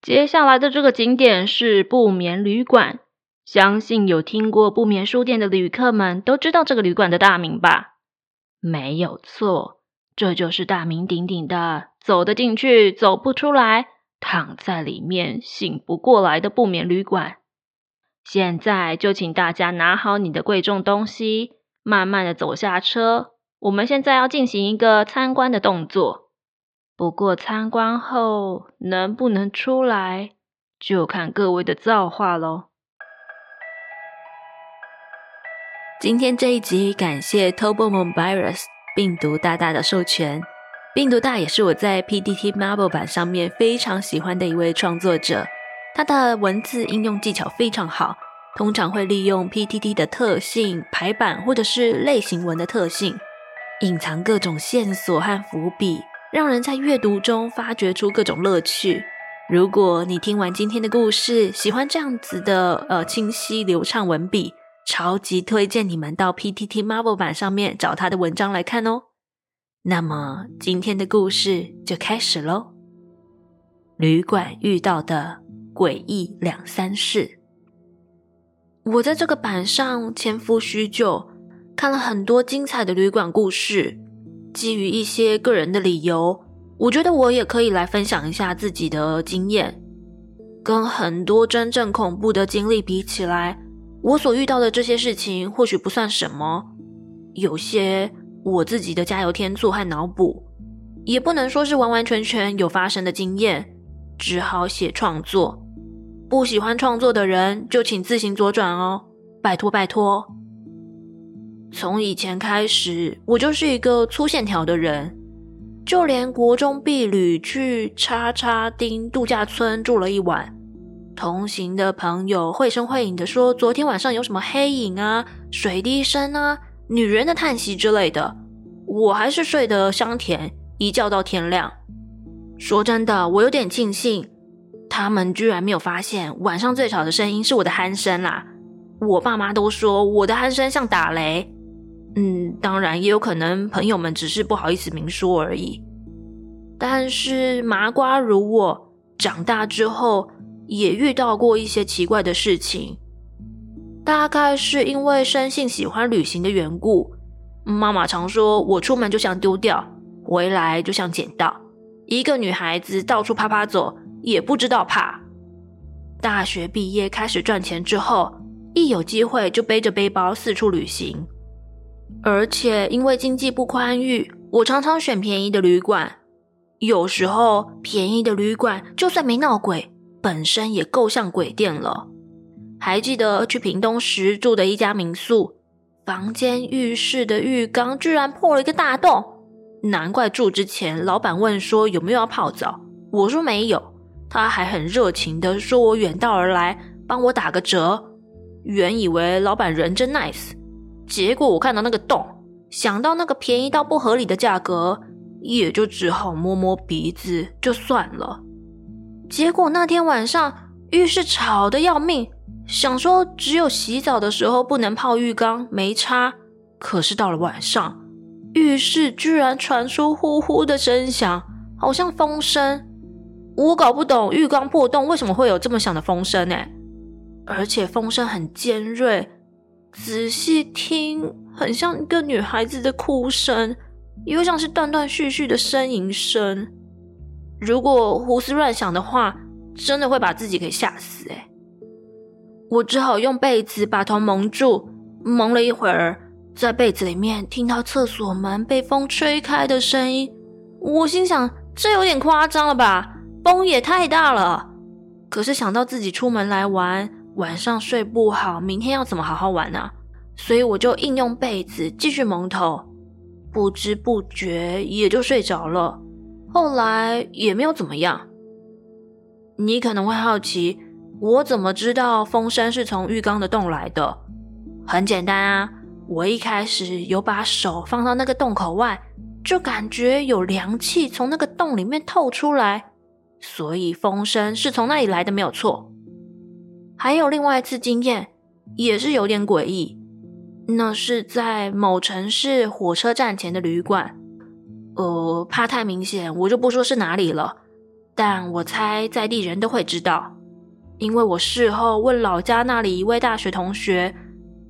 接下来的这个景点是不眠旅馆，相信有听过不眠书店的旅客们都知道这个旅馆的大名吧？没有错，这就是大名鼎鼎的走得进去走不出来，躺在里面醒不过来的不眠旅馆。现在就请大家拿好你的贵重东西，慢慢的走下车。我们现在要进行一个参观的动作，不过参观后能不能出来，就看各位的造化喽。今天这一集感谢 Tobomo Virus 病毒大大的授权，病毒大也是我在 PTT Marvel 版上面非常喜欢的一位创作者，他的文字应用技巧非常好，通常会利用 PTT 的特性排版或者是类型文的特性。隐藏各种线索和伏笔，让人在阅读中发掘出各种乐趣。如果你听完今天的故事，喜欢这样子的呃清晰流畅文笔，超级推荐你们到 PTT Marvel 版上面找他的文章来看哦。那么今天的故事就开始喽。旅馆遇到的诡异两三事，我在这个版上潜伏许久。看了很多精彩的旅馆故事，基于一些个人的理由，我觉得我也可以来分享一下自己的经验。跟很多真正恐怖的经历比起来，我所遇到的这些事情或许不算什么，有些我自己的加油添醋和脑补，也不能说是完完全全有发生的经验，只好写创作。不喜欢创作的人就请自行左转哦，拜托拜托。从以前开始，我就是一个粗线条的人，就连国中毕旅去叉叉町度假村住了一晚，同行的朋友绘声绘影的说，昨天晚上有什么黑影啊、水滴声啊、女人的叹息之类的，我还是睡得香甜，一觉到天亮。说真的，我有点庆幸，他们居然没有发现晚上最吵的声音是我的鼾声啦。我爸妈都说我的鼾声像打雷。嗯，当然也有可能朋友们只是不好意思明说而已。但是麻瓜如我，长大之后也遇到过一些奇怪的事情。大概是因为生性喜欢旅行的缘故，妈妈常说我出门就像丢掉，回来就像捡到。一个女孩子到处趴趴走，也不知道怕。大学毕业开始赚钱之后，一有机会就背着背包四处旅行。而且因为经济不宽裕，我常常选便宜的旅馆。有时候便宜的旅馆就算没闹鬼，本身也够像鬼店了。还记得去屏东时住的一家民宿，房间浴室的浴缸居然破了一个大洞，难怪住之前老板问说有没有要泡澡，我说没有，他还很热情的说我远道而来，帮我打个折。原以为老板人真 nice。结果我看到那个洞，想到那个便宜到不合理的价格，也就只好摸摸鼻子就算了。结果那天晚上浴室吵得要命，想说只有洗澡的时候不能泡浴缸，没差。可是到了晚上，浴室居然传出呼呼的声响，好像风声。我搞不懂浴缸破洞为什么会有这么响的风声呢？而且风声很尖锐。仔细听，很像一个女孩子的哭声，又像是断断续续的呻吟声。如果胡思乱想的话，真的会把自己给吓死。哎，我只好用被子把头蒙住，蒙了一会儿，在被子里面听到厕所门被风吹开的声音。我心想，这有点夸张了吧？风也太大了。可是想到自己出门来玩。晚上睡不好，明天要怎么好好玩呢、所以我就硬用被子继续蒙头，不知不觉也就睡着了。后来也没有怎么样。你可能会好奇，我怎么知道风声是从浴缸的洞来的？很简单啊，我一开始有把手放到那个洞口外，就感觉有凉气从那个洞里面透出来，所以风声是从那里来的，没有错。还有另外一次经验，也是有点诡异。那是在某城市火车站前的旅馆，呃，怕太明显，我就不说是哪里了。但我猜在地人都会知道，因为我事后问老家那里一位大学同学，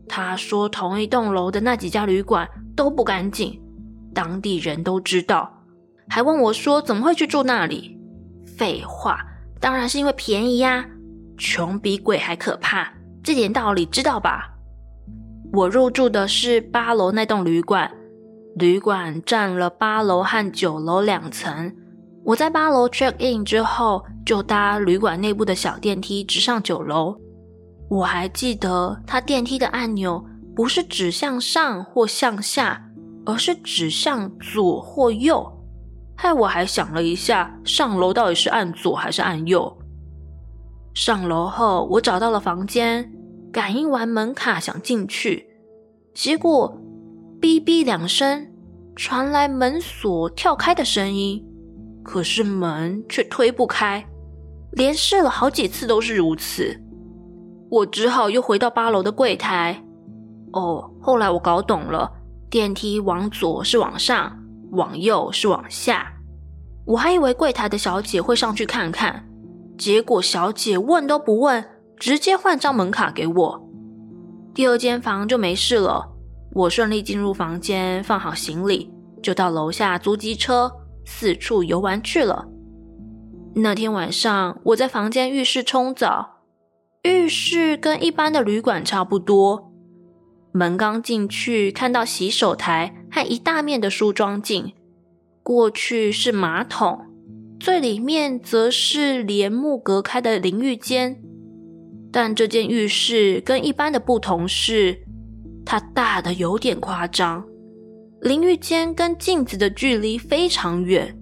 他说同一栋楼的那几家旅馆都不干净，当地人都知道，还问我说怎么会去住那里？废话，当然是因为便宜呀，穷比鬼还可怕，这点道理知道吧？我入住的是八楼那栋旅馆，旅馆占了八楼和九楼两层。我在八楼 check in 之后，就搭旅馆内部的小电梯直上九楼。我还记得，它电梯的按钮不是指向上或向下，而是指向左或右。害我还想了一下，上楼到底是按左还是按右？上楼后，我找到了房间，感应完门卡想进去，结果哔哔两声，传来门锁跳开的声音。可是门却推不开，连试了好几次都是如此。我只好又回到八楼的柜台。哦，后来我搞懂了，电梯往左是往上，往右是往下。我还以为柜台的小姐会上去看看，结果小姐问都不问，直接换张门卡给我。第二间房就没事了，我顺利进入房间，放好行李，就到楼下租机车。四处游玩去了。那天晚上，我在房间浴室冲澡，浴室跟一般的旅馆差不多。门刚进去，看到洗手台和一大面的梳妆镜，过去是马桶，最里面则是帘幕隔开的淋浴间。但这间浴室跟一般的不同是，它大的有点夸张。淋浴间跟镜子的距离非常远，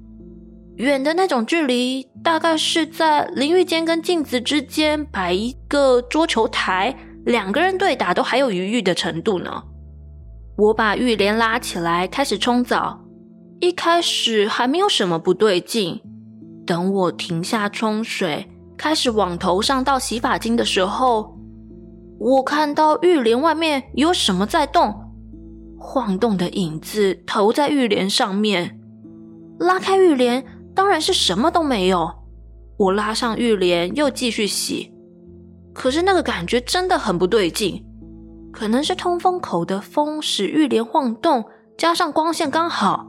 远的那种距离，大概是在淋浴间跟镜子之间摆一个桌球台，两个人对打都还有余裕的程度呢。我把浴帘拉起来，开始冲澡。一开始还没有什么不对劲，等我停下冲水，开始往头上倒洗发精的时候，我看到浴帘外面有什么在动。晃动的影子投在浴帘上面，拉开浴帘，当然是什么都没有。我拉上浴帘，又继续洗，可是那个感觉真的很不对劲，可能是通风口的风使浴帘晃动，加上光线刚好，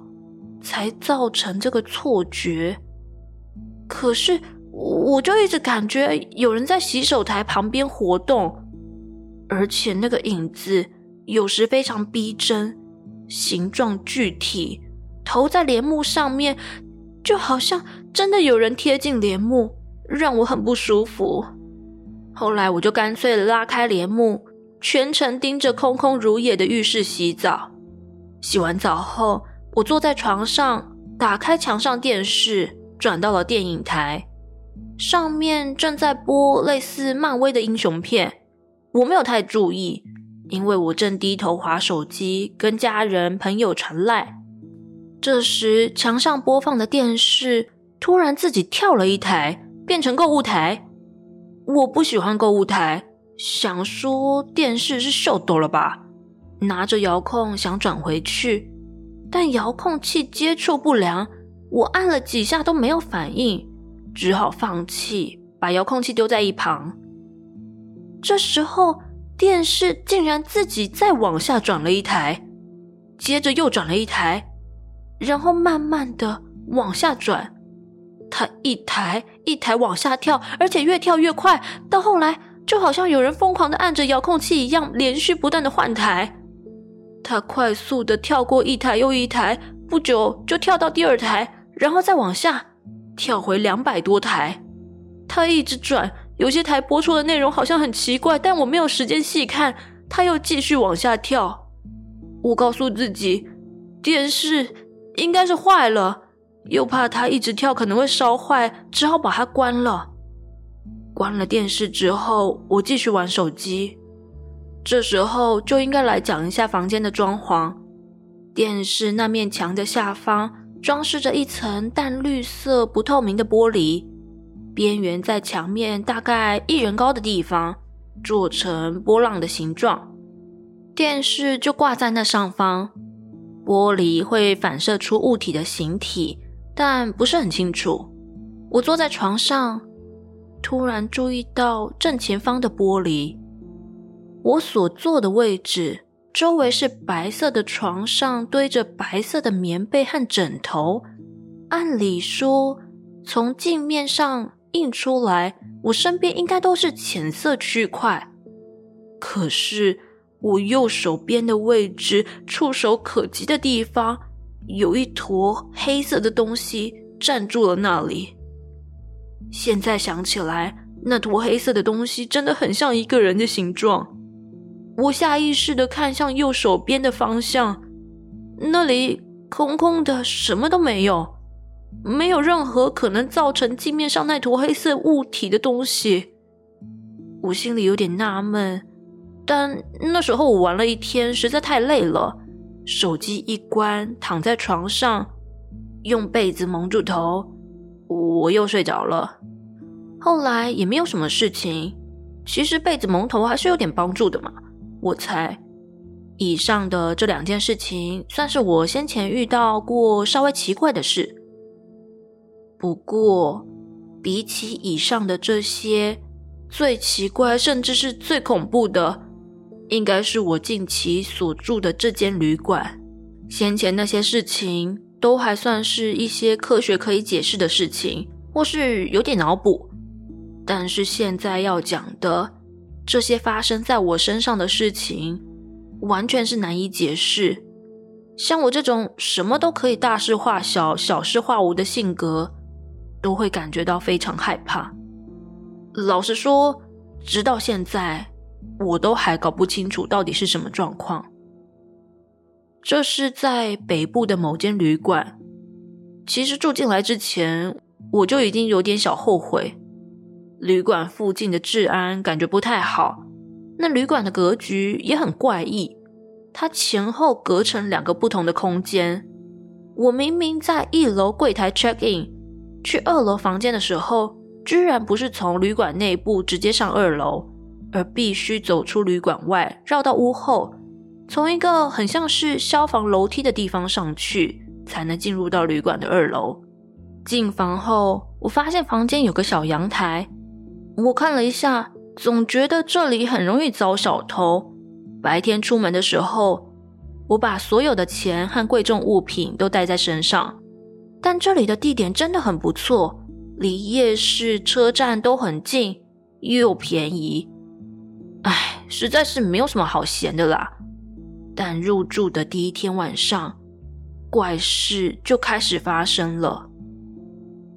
才造成这个错觉。可是我就一直感觉有人在洗手台旁边活动，而且那个影子。有时非常逼真，形状具体，头在帘幕上面，就好像真的有人贴近帘幕，让我很不舒服。后来我就干脆拉开帘幕，全程盯着空空如也的浴室洗澡。洗完澡后，我坐在床上，打开墙上电视，转到了电影台，上面正在播类似漫威的英雄片，我没有太注意。因为我正低头划手机，跟家人朋友传赖。这时，墙上播放的电视突然自己跳了一台，变成购物台。我不喜欢购物台，想说电视是秀逗了吧？拿着遥控想转回去，但遥控器接触不良，我按了几下都没有反应，只好放弃，把遥控器丢在一旁。这时候。电视竟然自己再往下转了一台，接着又转了一台，然后慢慢的往下转。它一台一台往下跳，而且越跳越快，到后来就好像有人疯狂的按着遥控器一样，连续不断的换台。它快速的跳过一台又一台，不久就跳到第二台，然后再往下跳回两百多台。它一直转。有些台播出的内容好像很奇怪，但我没有时间细看。他又继续往下跳。我告诉自己，电视应该是坏了，又怕它一直跳可能会烧坏，只好把它关了。关了电视之后，我继续玩手机。这时候就应该来讲一下房间的装潢。电视那面墙的下方装饰着一层淡绿色不透明的玻璃。边缘在墙面大概一人高的地方，做成波浪的形状。电视就挂在那上方，玻璃会反射出物体的形体，但不是很清楚。我坐在床上，突然注意到正前方的玻璃，我所坐的位置周围是白色的床上堆着白色的棉被和枕头。按理说，从镜面上映出来，我身边应该都是浅色区块。可是，我右手边的位置，触手可及的地方，有一坨黑色的东西站住了那里。现在想起来，那坨黑色的东西真的很像一个人的形状。我下意识地看向右手边的方向，那里空空的，什么都没有，没有任何可能造成镜面上那坨黑色物体的东西。我心里有点纳闷。但那时候我玩了一天，实在太累了，手机一关，躺在床上，用被子蒙住头，我又睡着了。后来也没有什么事情，其实被子蒙头还是有点帮助的嘛。我猜，以上的这两件事情算是我先前遇到过稍微奇怪的事。不过，比起以上的这些，最奇怪甚至是最恐怖的。应该是我近期所住的这间旅馆。先前那些事情都还算是一些科学可以解释的事情，或是有点脑补。但是现在要讲的这些发生在我身上的事情，完全是难以解释。像我这种什么都可以大事化小、小事化无的性格，都会感觉到非常害怕。老实说，直到现在。我都还搞不清楚到底是什么状况。这是在北部的某间旅馆。其实住进来之前，我就已经有点小后悔。旅馆附近的治安感觉不太好，那旅馆的格局也很怪异。它前后隔成两个不同的空间。我明明在一楼柜台 check in，去二楼房间的时候，居然不是从旅馆内部直接上二楼。而必须走出旅馆外，绕到屋后，从一个很像是消防楼梯的地方上去，才能进入到旅馆的二楼。进房后，我发现房间有个小阳台。我看了一下，总觉得这里很容易遭小偷。白天出门的时候，我把所有的钱和贵重物品都带在身上。但这里的地点真的很不错，离夜市、车站都很近，又便宜。唉，实在是没有什么好闲的啦。但入住的第一天晚上，怪事就开始发生了。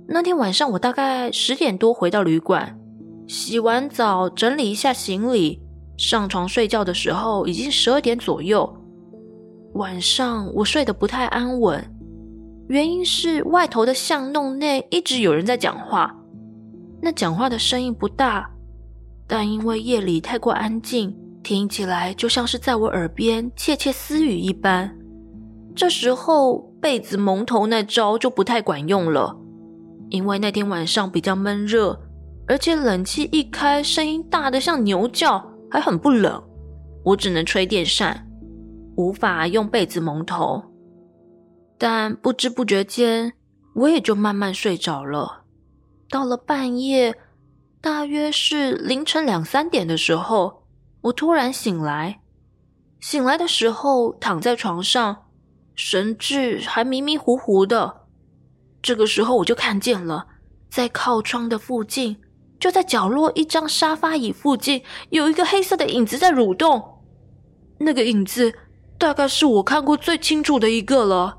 那天晚上，我大概十点多回到旅馆，洗完澡，整理一下行李，上床睡觉的时候已经十二点左右。晚上我睡得不太安稳，原因是外头的巷弄内一直有人在讲话，那讲话的声音不大。但因为夜里太过安静，听起来就像是在我耳边窃窃私语一般。这时候被子蒙头那招就不太管用了，因为那天晚上比较闷热，而且冷气一开，声音大得像牛叫，还很不冷。我只能吹电扇，无法用被子蒙头。但不知不觉间，我也就慢慢睡着了。到了半夜。大约是凌晨两三点的时候，我突然醒来。醒来的时候，躺在床上，神志还迷迷糊糊的。这个时候，我就看见了，在靠窗的附近，就在角落一张沙发椅附近，有一个黑色的影子在蠕动。那个影子大概是我看过最清楚的一个了。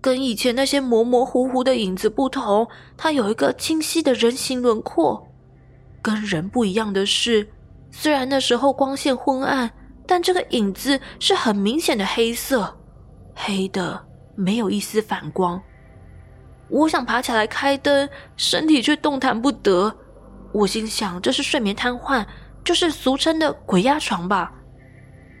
跟以前那些模模糊糊的影子不同，它有一个清晰的人形轮廓。跟人不一样的是，虽然那时候光线昏暗，但这个影子是很明显的黑色，黑的没有一丝反光。我想爬起来开灯，身体却动弹不得。我心想，这是睡眠瘫痪，就是俗称的鬼压床吧。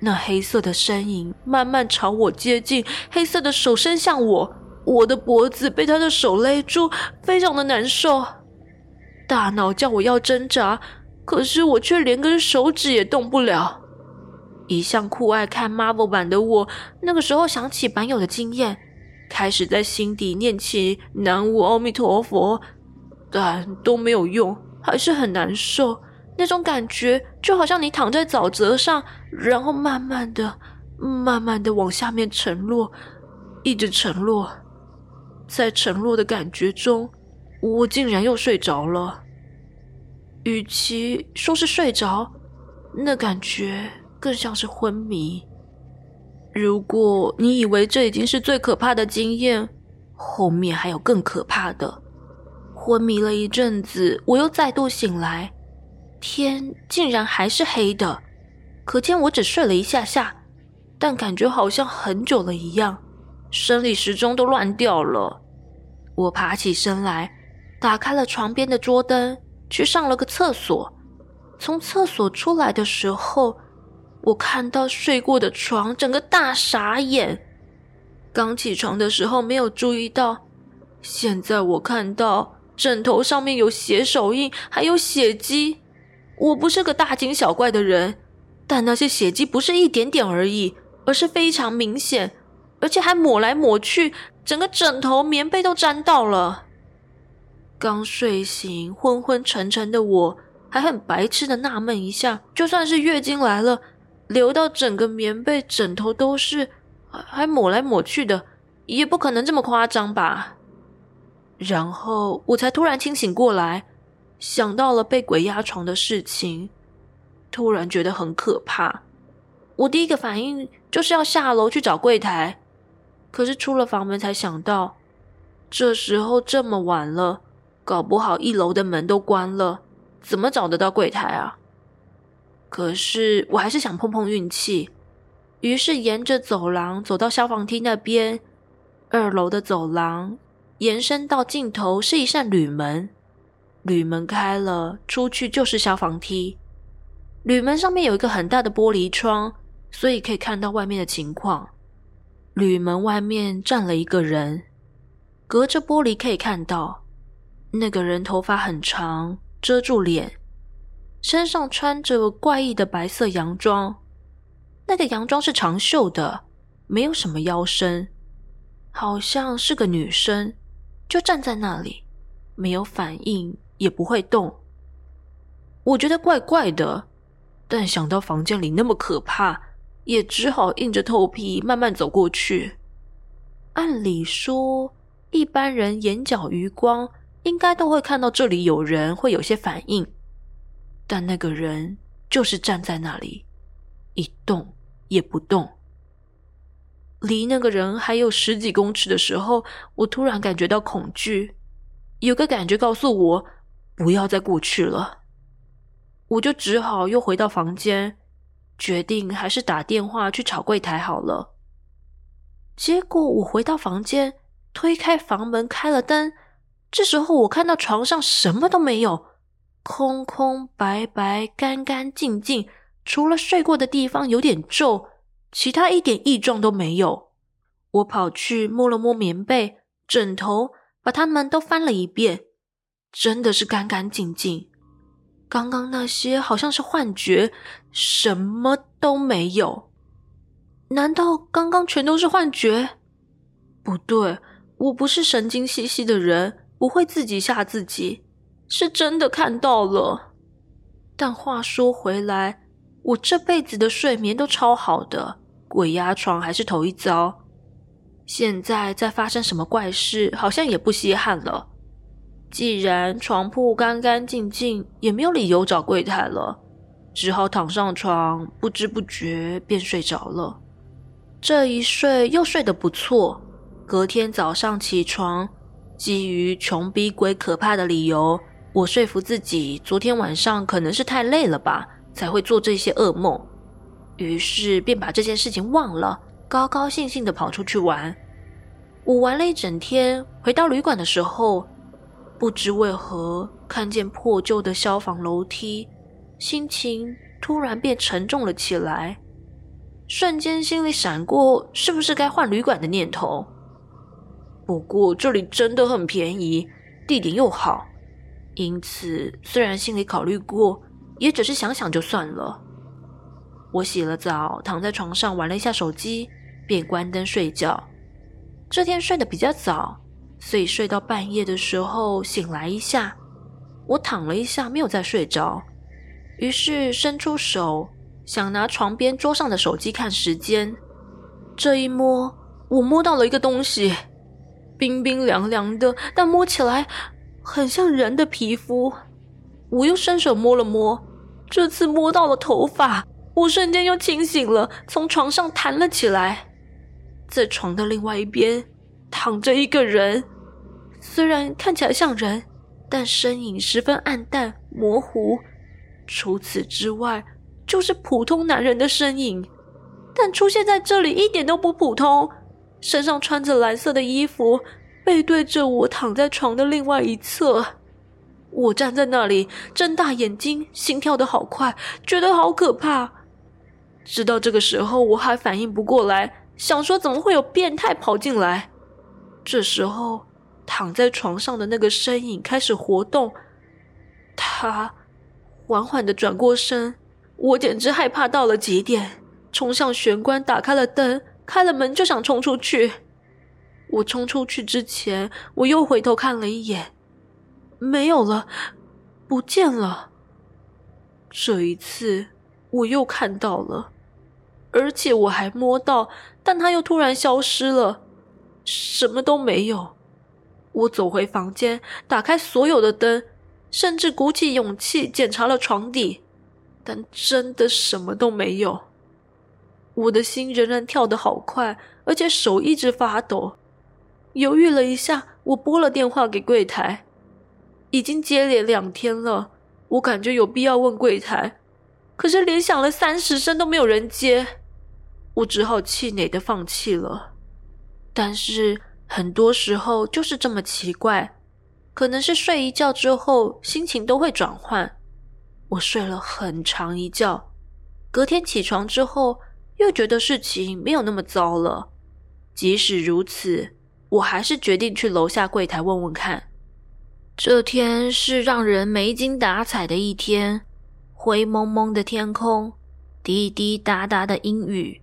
那黑色的身影慢慢朝我接近，黑色的手伸向我，我的脖子被他的手勒住，非常的难受。大脑叫我要挣扎，可是我却连根手指也动不了。一向酷爱看 Marvel 版的我，那个时候想起版友的经验，开始在心底念起南无阿弥陀佛。但都没有用，还是很难受。那种感觉就好像你躺在沼泽上，然后慢慢的、慢慢的往下面沉落，一直沉落。在沉落的感觉中，我竟然又睡着了。与其说是睡着，那感觉更像是昏迷。如果你以为这已经是最可怕的经验，后面还有更可怕的。昏迷了一阵子，我又再度醒来，天竟然还是黑的，可见我只睡了一下下，但感觉好像很久了一样，生理时钟都乱掉了。我爬起身来，打开了床边的桌灯，去上了个厕所。从厕所出来的时候，我看到睡过的床，整个大傻眼。刚起床的时候没有注意到，现在我看到。枕头上面有血手印，还有血迹。我不是个大惊小怪的人，但那些血迹不是一点点而已，而是非常明显，而且还抹来抹去，整个枕头、棉被都沾到了。刚睡醒、昏昏沉沉的我，还很白痴的纳闷一下：就算是月经来了，流到整个棉被、枕头都是，还抹来抹去的，也不可能这么夸张吧？然后我才突然清醒过来，想到了被鬼压床的事情，突然觉得很可怕。我第一个反应就是要下楼去找柜台，可是出了房门才想到，这时候这么晚了，搞不好一楼的门都关了，怎么找得到柜台啊？可是我还是想碰碰运气，于是沿着走廊走到消防梯那边，二楼的走廊。延伸到尽头是一扇铝门，铝门开了，出去就是消防梯。铝门上面有一个很大的玻璃窗，所以可以看到外面的情况。铝门外面站了一个人，隔着玻璃可以看到，那个人头发很长，遮住脸，身上穿着怪异的白色洋装，那个洋装是长袖的，没有什么腰身，好像是个女生。就站在那里，没有反应，也不会动。我觉得怪怪的，但想到房间里那么可怕，也只好硬着头皮慢慢走过去。按理说，一般人眼角余光应该都会看到这里有人，会有些反应。但那个人就是站在那里，一动也不动。离那个人还有十几公尺的时候，我突然感觉到恐惧，有个感觉告诉我不要再过去了。我就只好又回到房间，决定还是打电话去找柜台好了。结果我回到房间，推开房门，开了灯，这时候我看到床上什么都没有，空空白白，干干净净，除了睡过的地方有点皱。其他一点异状都没有。我跑去摸了摸棉被、枕头，把它们都翻了一遍，真的是干干净净。刚刚那些好像是幻觉，什么都没有。难道刚刚全都是幻觉？不对，我不是神经兮兮的人，不会自己吓自己，是真的看到了。但话说回来，我这辈子的睡眠都超好的，鬼压床还是头一遭。现在再发生什么怪事，好像也不稀罕了。既然床铺干干净净，也没有理由找柜台了，只好躺上床，不知不觉便睡着了。这一睡又睡得不错，隔天早上起床，基于穷逼鬼可怕的理由，我说服自己，昨天晚上可能是太累了吧。才会做这些噩梦，于是便把这件事情忘了，高高兴兴的跑出去玩。我玩了一整天，回到旅馆的时候，不知为何看见破旧的消防楼梯，心情突然变沉重了起来，瞬间心里闪过是不是该换旅馆的念头。不过这里真的很便宜，地点又好，因此虽然心里考虑过。也只是想想就算了。我洗了澡，躺在床上玩了一下手机，便关灯睡觉。这天睡得比较早，所以睡到半夜的时候醒来一下，我躺了一下，没有再睡着，于是伸出手想拿床边桌上的手机看时间。这一摸，我摸到了一个东西，冰冰凉凉的，但摸起来很像人的皮肤。我又伸手摸了摸，这次摸到了头发，我瞬间又清醒了，从床上弹了起来。在床的另外一边躺着一个人，虽然看起来像人，但身影十分暗淡模糊。除此之外，就是普通男人的身影。但出现在这里一点都不普通，身上穿着蓝色的衣服，背对着我躺在床的另外一侧。我站在那里，睁大眼睛，心跳得好快，觉得好可怕。直到这个时候，我还反应不过来，想说怎么会有变态跑进来。这时候，躺在床上的那个身影开始活动，他缓缓的转过身，我简直害怕到了极点。冲向玄关，打开了灯，开了门就想冲出去。我冲出去之前，我又回头看了一眼，没有了，不见了。这一次我又看到了，而且我还摸到，但它又突然消失了，什么都没有。我走回房间，打开所有的灯，甚至鼓起勇气检查了床底，但真的什么都没有。我的心仍然跳得好快，而且手一直发抖。犹豫了一下，我拨了电话给柜台。已经接连两天了，我感觉有必要问柜台，可是连响了三十声都没有人接，我只好气馁的放弃了。但是很多时候就是这么奇怪，可能是睡一觉之后心情都会转换。我睡了很长一觉，隔天起床之后。又觉得事情没有那么糟了，即使如此，我还是决定去楼下柜台问问看。这天是让人没精打采的一天，灰蒙蒙的天空，滴滴答答的阴雨。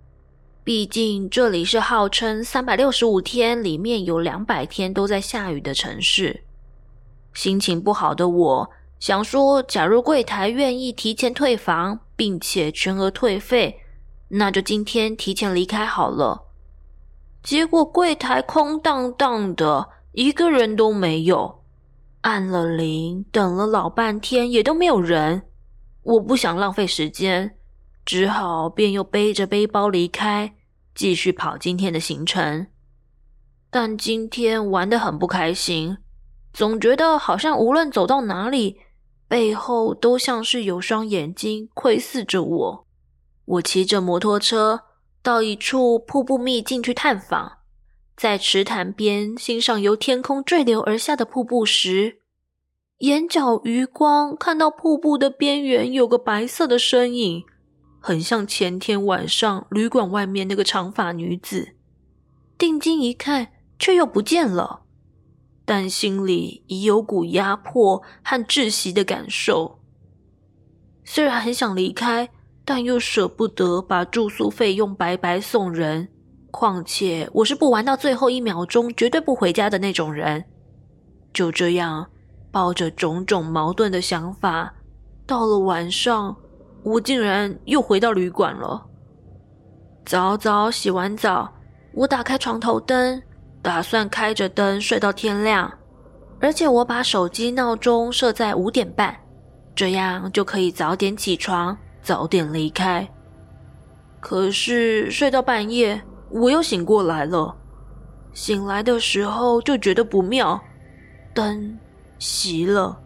毕竟这里是号称三百六十五天里面有两百天都在下雨的城市。心情不好的我想说，假如柜台愿意提前退房，并且全额退费。那就今天提前离开好了。结果柜台空荡荡的，一个人都没有。按了铃，等了老半天，也都没有人。我不想浪费时间，只好便又背着背包离开，继续跑今天的行程。但今天玩得很不开心，总觉得好像无论走到哪里，背后都像是有双眼睛窥视着我。我骑着摩托车到一处瀑布秘境去探访，在池潭边欣赏由天空坠流而下的瀑布时，眼角余光看到瀑布的边缘有个白色的身影，很像前天晚上旅馆外面那个长发女子。定睛一看，却又不见了，但心里已有股压迫和窒息的感受。虽然很想离开。但又舍不得把住宿费用白白送人，况且我是不玩到最后一秒钟绝对不回家的那种人。就这样，抱着种种矛盾的想法，到了晚上，我竟然又回到旅馆了。早早洗完澡，我打开床头灯，打算开着灯睡到天亮，而且我把手机闹钟设在五点半，这样就可以早点起床。早点离开。可是睡到半夜，我又醒过来了。醒来的时候就觉得不妙，灯熄了，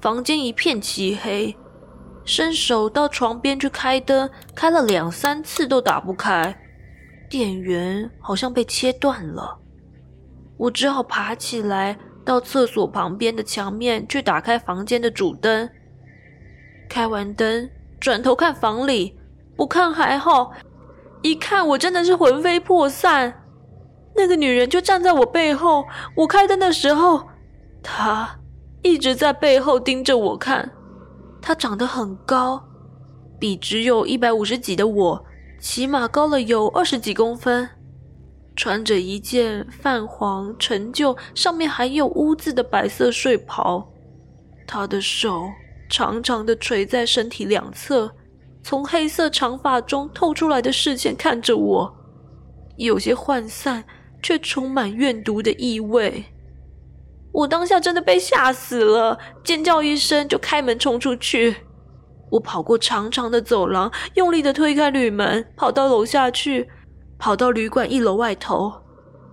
房间一片漆黑。伸手到床边去开灯，开了两三次都打不开，电源好像被切断了。我只好爬起来，到厕所旁边的墙面去打开房间的主灯。开完灯。转头看房里，不看还好，一看我真的是魂飞魄散。那个女人就站在我背后，我开灯的时候，她一直在背后盯着我看。她长得很高，比只有一百五十几的我起码高了有二十几公分，穿着一件泛黄、陈旧、上面还有污渍的白色睡袍。她的手长长的垂在身体两侧，从黑色长发中透出来的视线看着我，有些涣散，却充满怨毒的意味。我当下真的被吓死了，尖叫一声就开门冲出去。我跑过长长的走廊，用力的推开铝门，跑到楼下去。跑到旅馆一楼外头，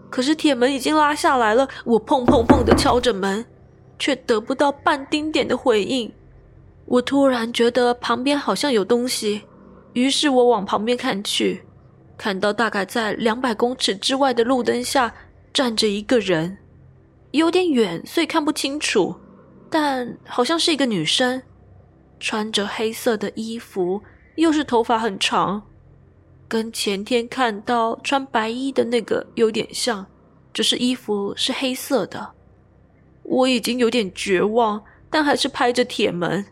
可是铁门已经拉下来了。我砰砰砰的敲着门，却得不到半丁点的回应。我突然觉得旁边好像有东西，于是我往旁边看去，看到大概在两百公尺之外的路灯下站着一个人，有点远，所以看不清楚，但好像是一个女生，穿着黑色的衣服，又是头发很长。跟前天看到穿白衣的那个有点像，只是衣服是黑色的。我已经有点绝望，但还是拍着铁门，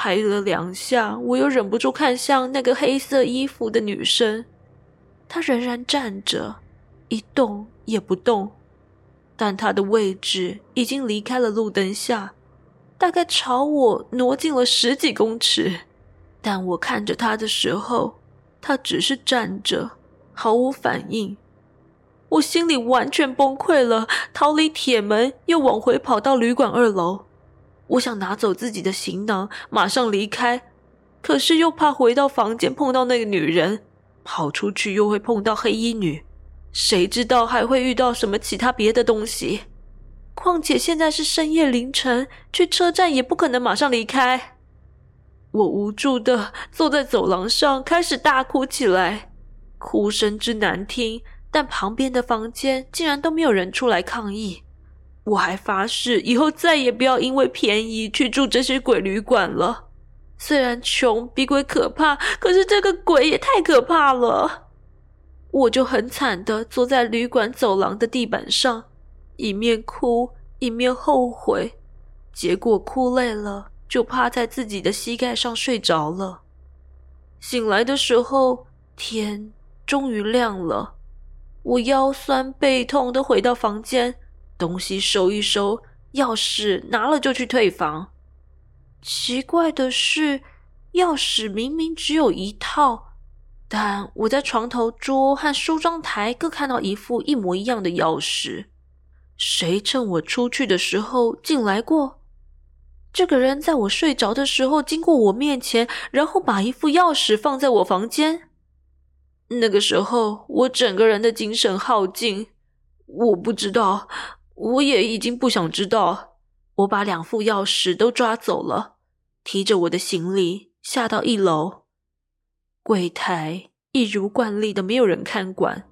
拍了两下，我又忍不住看向那个黑色衣服的女生，她仍然站着，一动也不动，但她的位置已经离开了路灯下，大概朝我挪进了十几公尺。但我看着她的时候，他只是站着，毫无反应。我心里完全崩溃了，逃离铁门，又往回跑到旅馆二楼。我想拿走自己的行囊，马上离开，可是又怕回到房间碰到那个女人，跑出去又会碰到黑衣女，谁知道还会遇到什么其他别的东西？况且现在是深夜凌晨，去车站也不可能马上离开。我无助的坐在走廊上，开始大哭起来，哭声之难听，但旁边的房间竟然都没有人出来抗议。我还发誓以后再也不要因为便宜去住这些鬼旅馆了。虽然穷比鬼可怕，可是这个鬼也太可怕了。我就很惨的坐在旅馆走廊的地板上，一面哭一面后悔，结果哭累了。就趴在自己的膝盖上睡着了。醒来的时候，天终于亮了。我腰酸背痛的回到房间，东西收一收，钥匙拿了就去退房。奇怪的是，钥匙明明只有一套，但我在床头桌和梳妆台各看到一副一模一样的钥匙。谁趁我出去的时候进来过？这个人在我睡着的时候经过我面前，然后把一副钥匙放在我房间。那个时候，我整个人的精神耗尽，我不知道，我也已经不想知道。我把两副钥匙都抓走了，提着我的行李下到一楼，柜台一如惯例的没有人看管，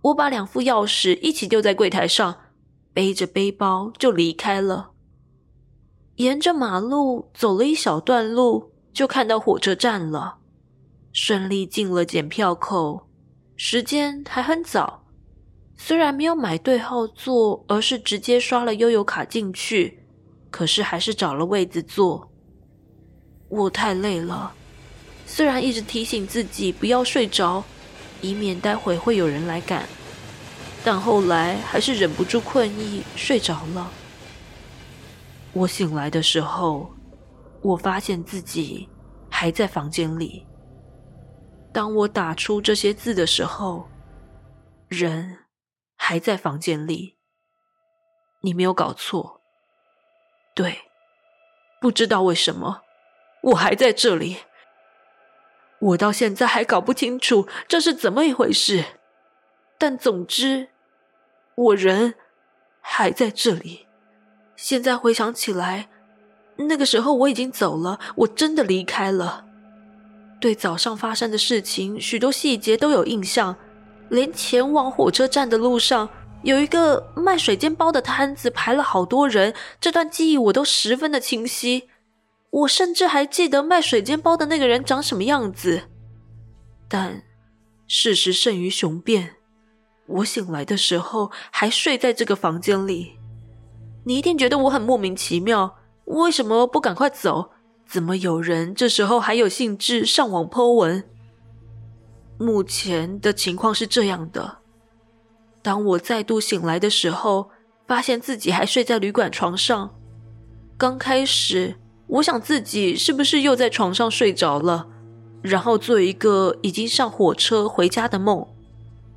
我把两副钥匙一起丢在柜台上，背着背包就离开了。沿着马路走了一小段路，就看到火车站了。顺利进了检票口，时间还很早。虽然没有买对号座，而是直接刷了悠游卡进去，可是还是找了位子坐。我太累了，虽然一直提醒自己不要睡着，以免待会会有人来赶，但后来还是忍不住困意睡着了。我醒来的时候，我发现自己还在房间里。当我打出这些字的时候，人还在房间里。你没有搞错，对，不知道为什么，我还在这里。我到现在还搞不清楚这是怎么一回事，但总之，我人还在这里。现在回想起来，那个时候我已经走了，我真的离开了。对早上发生的事情，许多细节都有印象，连前往火车站的路上有一个卖水煎包的摊子，排了好多人，这段记忆我都十分的清晰。我甚至还记得卖水煎包的那个人长什么样子。但事实胜于雄辩，我醒来的时候还睡在这个房间里。你一定觉得我很莫名其妙，为什么不赶快走？怎么有人这时候还有兴致上网 po 文？目前的情况是这样的：当我再度醒来的时候，发现自己还睡在旅馆床上。刚开始，我想自己是不是又在床上睡着了，然后做一个已经上火车回家的梦，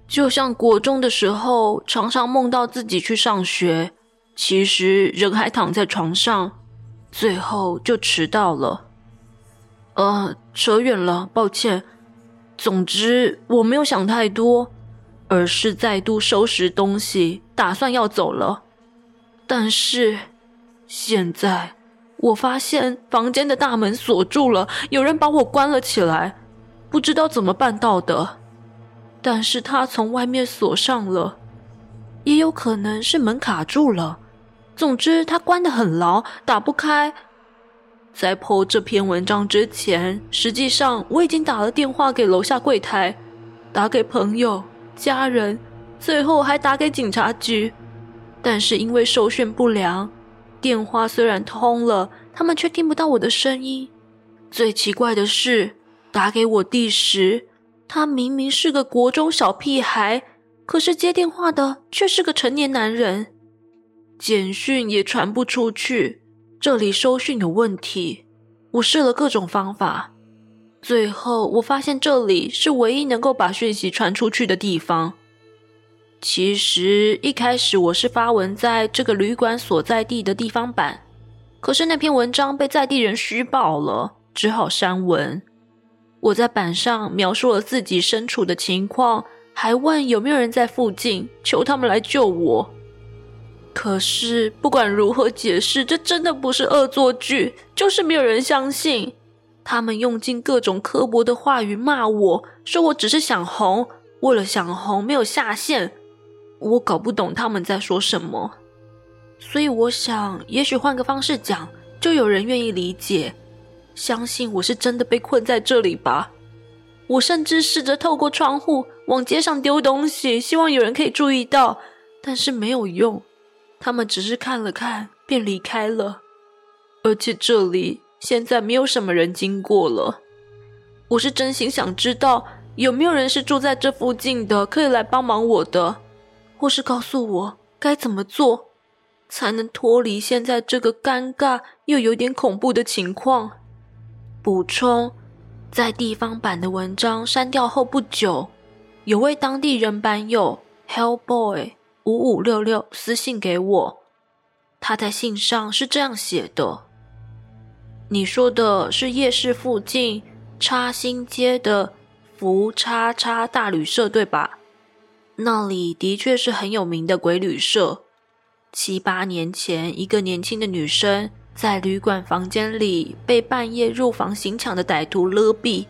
就像国中的时候常常梦到自己去上学，其实人还躺在床上，最后就迟到了。呃，扯远了，抱歉。总之，我没有想太多，而是再度收拾东西，打算要走了。但是现在，我发现房间的大门锁住了，有人把我关了起来，不知道怎么办到的。但是他从外面锁上了，也有可能是门卡住了。总之，他关得很牢，打不开。在 po 这篇文章之前，实际上我已经打了电话给楼下柜台，打给朋友、家人，最后还打给警察局。但是因为收讯不良，电话虽然通了，他们却听不到我的声音。最奇怪的是，打给我弟时，他明明是个国中小屁孩，可是接电话的却是个成年男人。简讯也传不出去。这里收讯有问题，我试了各种方法，最后我发现这里是唯一能够把讯息传出去的地方。其实一开始我是发文在这个旅馆所在地的地方版，可是那篇文章被在地人虚报了，只好删文。我在板上描述了自己身处的情况，还问有没有人在附近，求他们来救我。可是不管如何解释，这真的不是恶作剧，就是没有人相信。他们用尽各种刻薄的话语骂我，说我只是想红，为了想红没有下线。我搞不懂他们在说什么，所以我想，也许换个方式讲，就有人愿意理解，相信我是真的被困在这里吧。我甚至试着透过窗户往街上丢东西，希望有人可以注意到，但是没有用。他们只是看了看，便离开了。而且这里现在没有什么人经过了。我是真心想知道，有没有人是住在这附近的，可以来帮忙我的，或是告诉我该怎么做，才能脱离现在这个尴尬又有点恐怖的情况。补充，在地方版的文章删掉后不久，有位当地人版友 Hellboy。五五六六私信给我，他在信上是这样写的：“你说的是夜市附近叉星街的福叉叉大旅社对吧？那里的确是很有名的鬼旅社。七八年前，一个年轻的女生在旅馆房间里被半夜入房行抢的歹徒勒毙，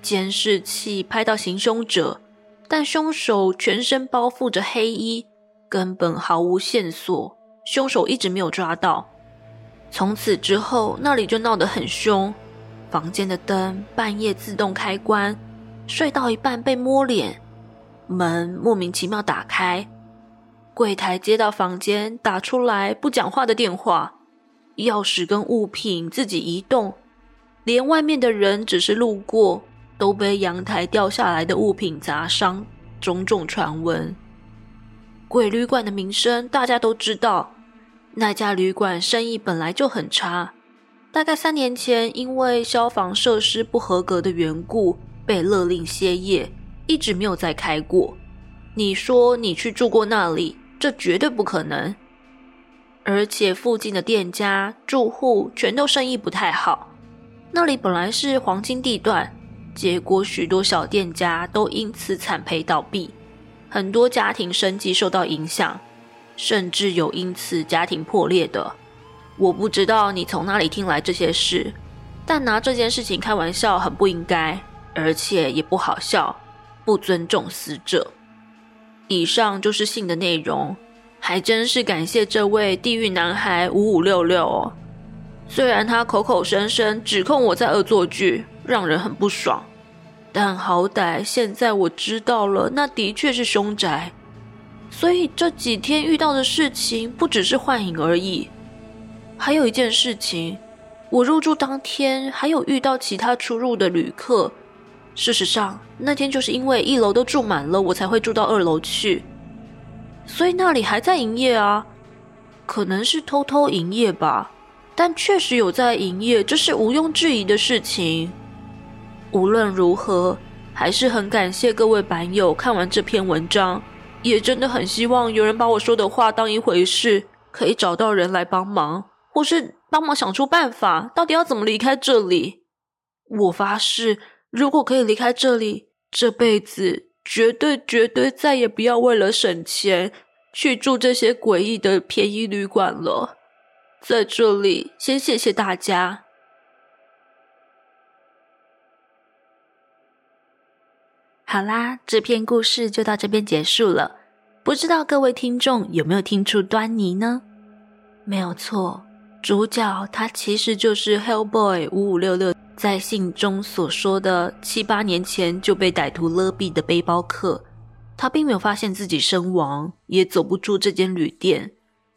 监视器拍到行凶者，但凶手全身包覆着黑衣。”根本毫无线索，凶手一直没有抓到。从此之后，那里就闹得很凶，房间的灯半夜自动开关，睡到一半被摸脸，门莫名其妙打开，柜台接到房间打出来不讲话的电话，钥匙跟物品自己移动，连外面的人只是路过都被阳台掉下来的物品砸伤，种种传闻。鬼旅馆的名声大家都知道，那家旅馆生意本来就很差，大概三年前因为消防设施不合格的缘故被勒令歇业，一直没有再开过。你说你去住过那里，这绝对不可能。而且附近的店家住户全都生意不太好，那里本来是黄金地段，结果许多小店家都因此惨赔倒闭。很多家庭生计受到影响，甚至有因此家庭破裂的。我不知道你从哪里听来这些事，但拿这件事情开玩笑很不应该，而且也不好笑，不尊重死者。以上就是信的内容，还真是感谢这位地狱男孩五五六六哦。虽然他口口声声指控我在恶作剧，让人很不爽。但好歹现在我知道了，那的确是凶宅，所以这几天遇到的事情不只是幻影而已。还有一件事情，我入住当天还有遇到其他出入的旅客。事实上，那天就是因为一楼都住满了，我才会住到二楼去。所以那里还在营业啊。可能是偷偷营业吧，但确实有在营业，这是毋庸置疑的事情。无论如何，还是很感谢各位版友看完这篇文章，也真的很希望有人把我说的话当一回事，可以找到人来帮忙，或是帮忙想出办法，到底要怎么离开这里。我发誓，如果可以离开这里，这辈子绝对绝对再也不要为了省钱去住这些诡异的便宜旅馆了。在这里，先谢谢大家。好啦，这篇故事就到这边结束了。不知道各位听众有没有听出端倪呢？没有错，主角他其实就是 Hellboy 五五六六在信中所说的七八年前就被歹徒勒毙的背包客。他并没有发现自己身亡，也走不出这间旅店，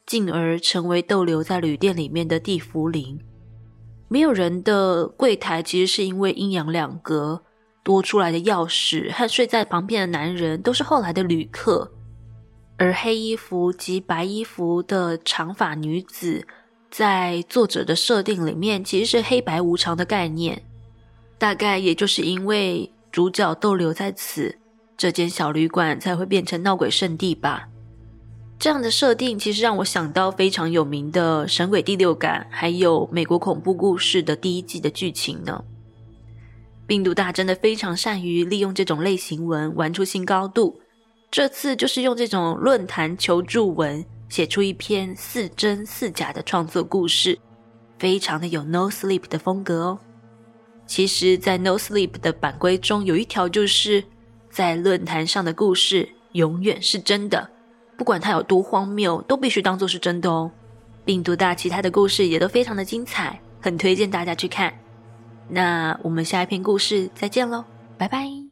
进而成为逗留在旅店里面的地缚灵。没有人的柜台其实是因为阴阳两隔。多出来的钥匙和睡在旁边的男人都是后来的旅客，而黑衣服及白衣服的长发女子，在作者的设定里面其实是黑白无常的概念，大概也就是因为主角逗留在此，这间小旅馆才会变成闹鬼圣地吧。这样的设定其实让我想到非常有名的《神鬼第六感》，还有美国恐怖故事的第一季的剧情呢。病毒大真的非常善于利用这种类型文玩出新高度。这次就是用这种论坛求助文写出一篇似真似假的创作故事，非常的有 No Sleep 的风格哦。其实，在 No Sleep 的版规中有一条，就是在论坛上的故事永远是真的，不管它有多荒谬，都必须当做是真的哦。病毒大其他的故事也都非常的精彩，很推荐大家去看。那我们下一篇故事再见喽，拜拜。